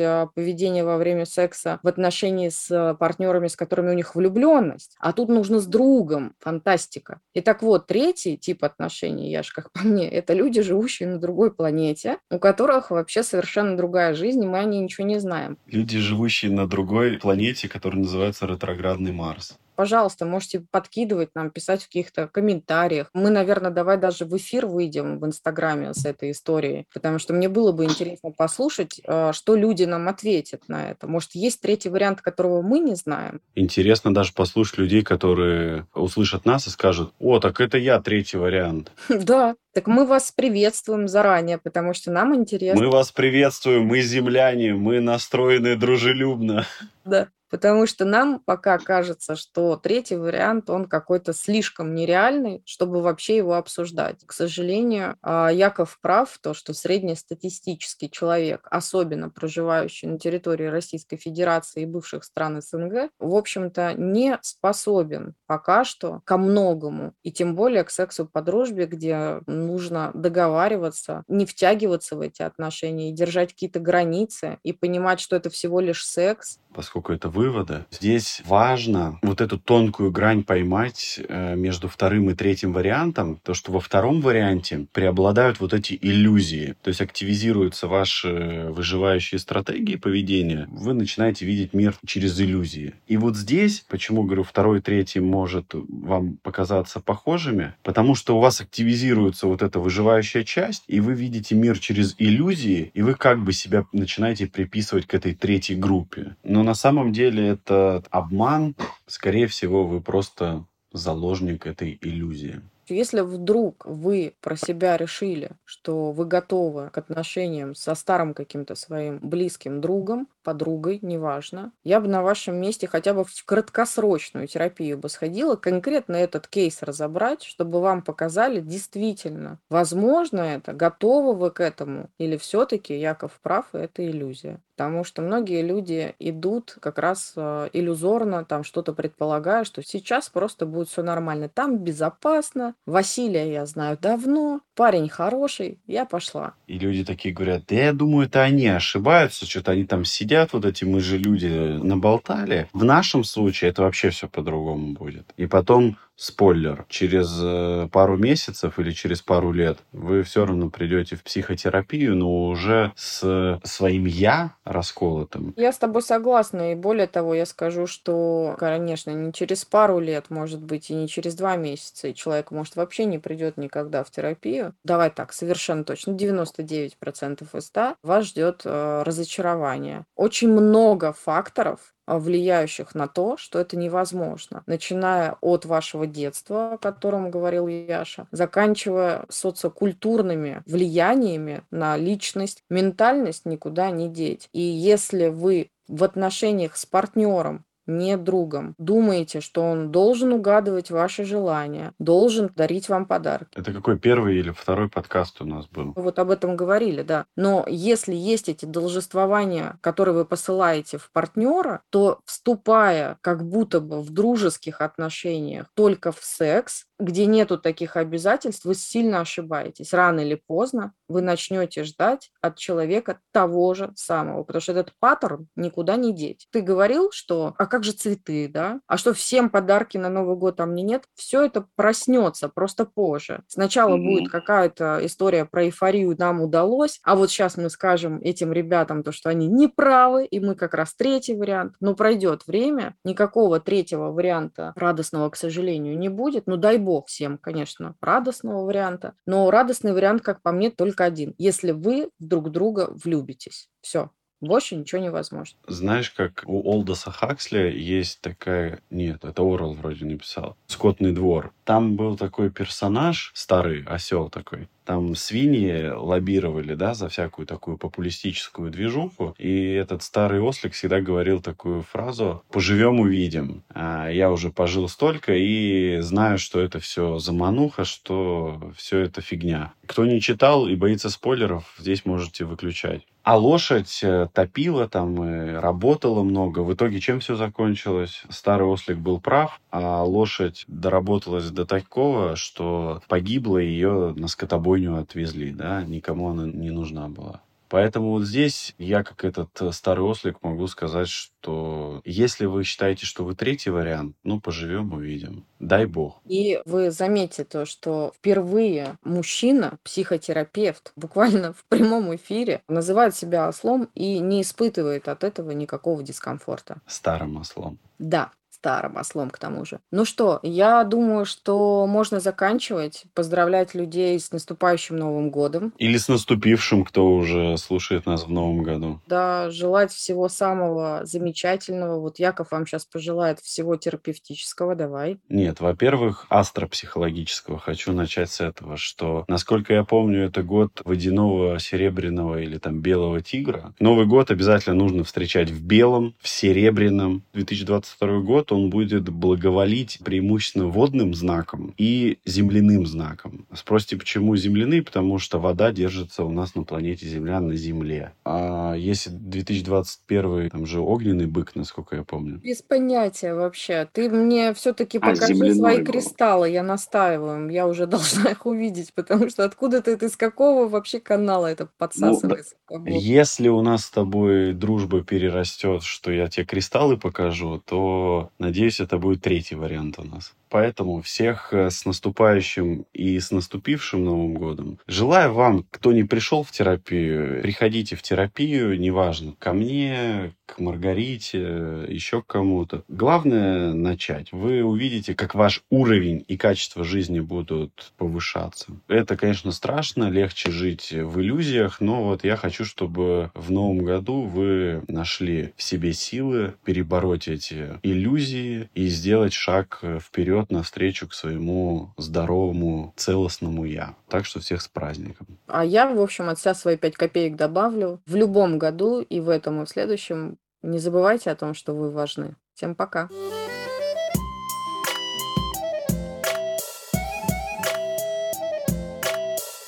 а, поведение во время секса в отношении с а, партнерами, с которыми у них влюбленность. А тут нужно с другом. Фантастика. И так вот, третий тип отношений, я же как по мне, это люди, живущие на другой планете, у которых вообще совершенно другая жизнь, и мы о ней ничего не знаем. Люди, живущие на другой планете, которая называется ретроградный Марс пожалуйста, можете подкидывать нам, писать в каких-то комментариях. Мы, наверное, давай даже в эфир выйдем в Инстаграме с этой историей, потому что мне было бы интересно послушать, а, что люди нам ответят на это. Может, есть третий вариант, которого мы не знаем? Интересно даже послушать людей, которые услышат нас и скажут, о, так это я третий вариант. Да, так мы вас приветствуем заранее, потому что нам интересно. Мы вас приветствуем, мы земляне, мы настроены дружелюбно. Да. Потому что нам пока кажется, что третий вариант, он какой-то слишком нереальный, чтобы вообще его обсуждать. К сожалению, а, Яков прав, то, что среднестатистический человек, особенно проживающий на территории Российской Федерации и бывших стран СНГ, в общем-то, не способен пока что ко многому, и тем более к сексу по дружбе, где нужно договариваться, не втягиваться в эти отношения и держать какие-то границы, и понимать, что это всего лишь секс. Поскольку это вывода. Здесь важно вот эту тонкую грань поймать э, между вторым и третьим вариантом. То, что во втором варианте преобладают вот эти иллюзии. То есть активизируются ваши выживающие стратегии поведения. Вы начинаете видеть мир через иллюзии. И вот здесь, почему, говорю, второй и третий может вам показаться похожими, потому что у вас активизируется вот эта выживающая часть, и вы видите мир через иллюзии, и вы как бы себя начинаете приписывать к этой третьей группе. Но на самом деле деле это обман. Скорее всего, вы просто заложник этой иллюзии. Если вдруг вы про себя решили, что вы готовы к отношениям со старым каким-то своим близким другом, подругой, неважно, я бы на вашем месте хотя бы в краткосрочную терапию бы сходила, конкретно этот кейс разобрать, чтобы вам показали действительно, возможно это, готовы вы к этому, или все-таки Яков прав, и это иллюзия. Потому что многие люди идут как раз э, иллюзорно, там что-то предполагая, что сейчас просто будет все нормально. Там безопасно, Василия я знаю давно, парень хороший, я пошла. И люди такие говорят, да я думаю, это они ошибаются, что-то они там сидят, вот эти мы же люди наболтали. В нашем случае это вообще все по-другому будет. И потом спойлер, через э, пару месяцев или через пару лет вы все равно придете в психотерапию, но уже с своим «я» расколотым. Я с тобой согласна, и более того, я скажу, что, конечно, не через пару лет, может быть, и не через два месяца, и человек, может, вообще не придет никогда в терапию. Давай так, совершенно точно, 99% из 100 вас ждет э, разочарование. Очень много факторов, влияющих на то, что это невозможно. Начиная от вашего детства, о котором говорил Яша, заканчивая социокультурными влияниями на личность, ментальность никуда не деть. И если вы в отношениях с партнером не другом. Думаете, что он должен угадывать ваши желания, должен дарить вам подарки. Это какой первый или второй подкаст у нас был? Вот об этом говорили, да. Но если есть эти должествования, которые вы посылаете в партнера, то вступая как будто бы в дружеских отношениях только в секс, где нету таких обязательств, вы сильно ошибаетесь. Рано или поздно вы начнете ждать от человека того же самого, потому что этот паттерн никуда не деть. Ты говорил, что а как же цветы, да? А что всем подарки на Новый год, а мне нет? Все это проснется просто позже. Сначала mm-hmm. будет какая-то история про эйфорию, нам удалось, а вот сейчас мы скажем этим ребятам то, что они не правы, и мы как раз третий вариант. Но пройдет время, никакого третьего варианта радостного, к сожалению, не будет. Ну дай бог всем, конечно, радостного варианта. Но радостный вариант, как по мне, только один. Если вы друг друга влюбитесь. Все. Больше ничего невозможно. Знаешь, как у Олдоса Хаксли есть такая... Нет, это Орел вроде написал. «Скотный двор». Там был такой персонаж, старый осел такой. Там свиньи лоббировали, да, за всякую такую популистическую движуху. И этот старый ослик всегда говорил такую фразу «поживем, увидим». А я уже пожил столько и знаю, что это все замануха, что все это фигня. Кто не читал и боится спойлеров, здесь можете выключать. А лошадь э, топила там, и работала много. В итоге чем все закончилось? Старый ослик был прав, а лошадь доработалась до такого, что погибла, ее на скотобойню отвезли, да, никому она не нужна была. Поэтому вот здесь я, как этот э, старый ослик, могу сказать, что если вы считаете, что вы третий вариант, ну, поживем, увидим. Дай бог. И вы заметите то, что впервые мужчина, психотерапевт, буквально в прямом эфире называет себя ослом и не испытывает от этого никакого дискомфорта. Старым ослом. Да, старым ослом к тому же. Ну что, я думаю, что можно заканчивать, поздравлять людей с наступающим Новым годом. Или с наступившим, кто уже слушает нас в Новом году. Да, желать всего самого замечательного. Вот Яков вам сейчас пожелает всего терапевтического. Давай. Нет, во-первых, астропсихологического. Хочу начать с этого, что, насколько я помню, это год водяного, серебряного или там белого тигра. Новый год обязательно нужно встречать в белом, в серебряном. 2022 год он будет благоволить преимущественно водным знаком и земляным знаком. Спросите, почему земляные? Потому что вода держится у нас на планете Земля на Земле. А если 2021 там же огненный бык, насколько я помню. Без понятия вообще. Ты мне все-таки А, покажи свои был. кристаллы, я настаиваю. Я уже должна их увидеть, потому что откуда ты, ты с какого вообще канала это Ну, да, подсасывается? будто? если у нас с тобой дружба перерастет, что я тебе кристаллы покажу, то, надеюсь, это будет третий вариант у нас. Поэтому всех э, с наступающим и с наступившим Новым годом. Желаю вам, кто не пришел в терапию, приходите в терапию, неважно, ко мне, к Маргарите, еще к кому-то. Главное начать. Вы увидите, как ваш уровень и качество жизни будут повышаться. Это, конечно, страшно, легче жить в иллюзиях, но вот я хочу, чтобы в новом году вы нашли в себе силы перебороть эти иллюзии и сделать шаг э, вперед навстречу к своему здоровому, целостному я. Так что всех с праздником. А я, в общем, от себя свои пять копеек добавлю. В любом году, и в этом, и в следующем, не забывайте о том, что вы важны. Всем пока.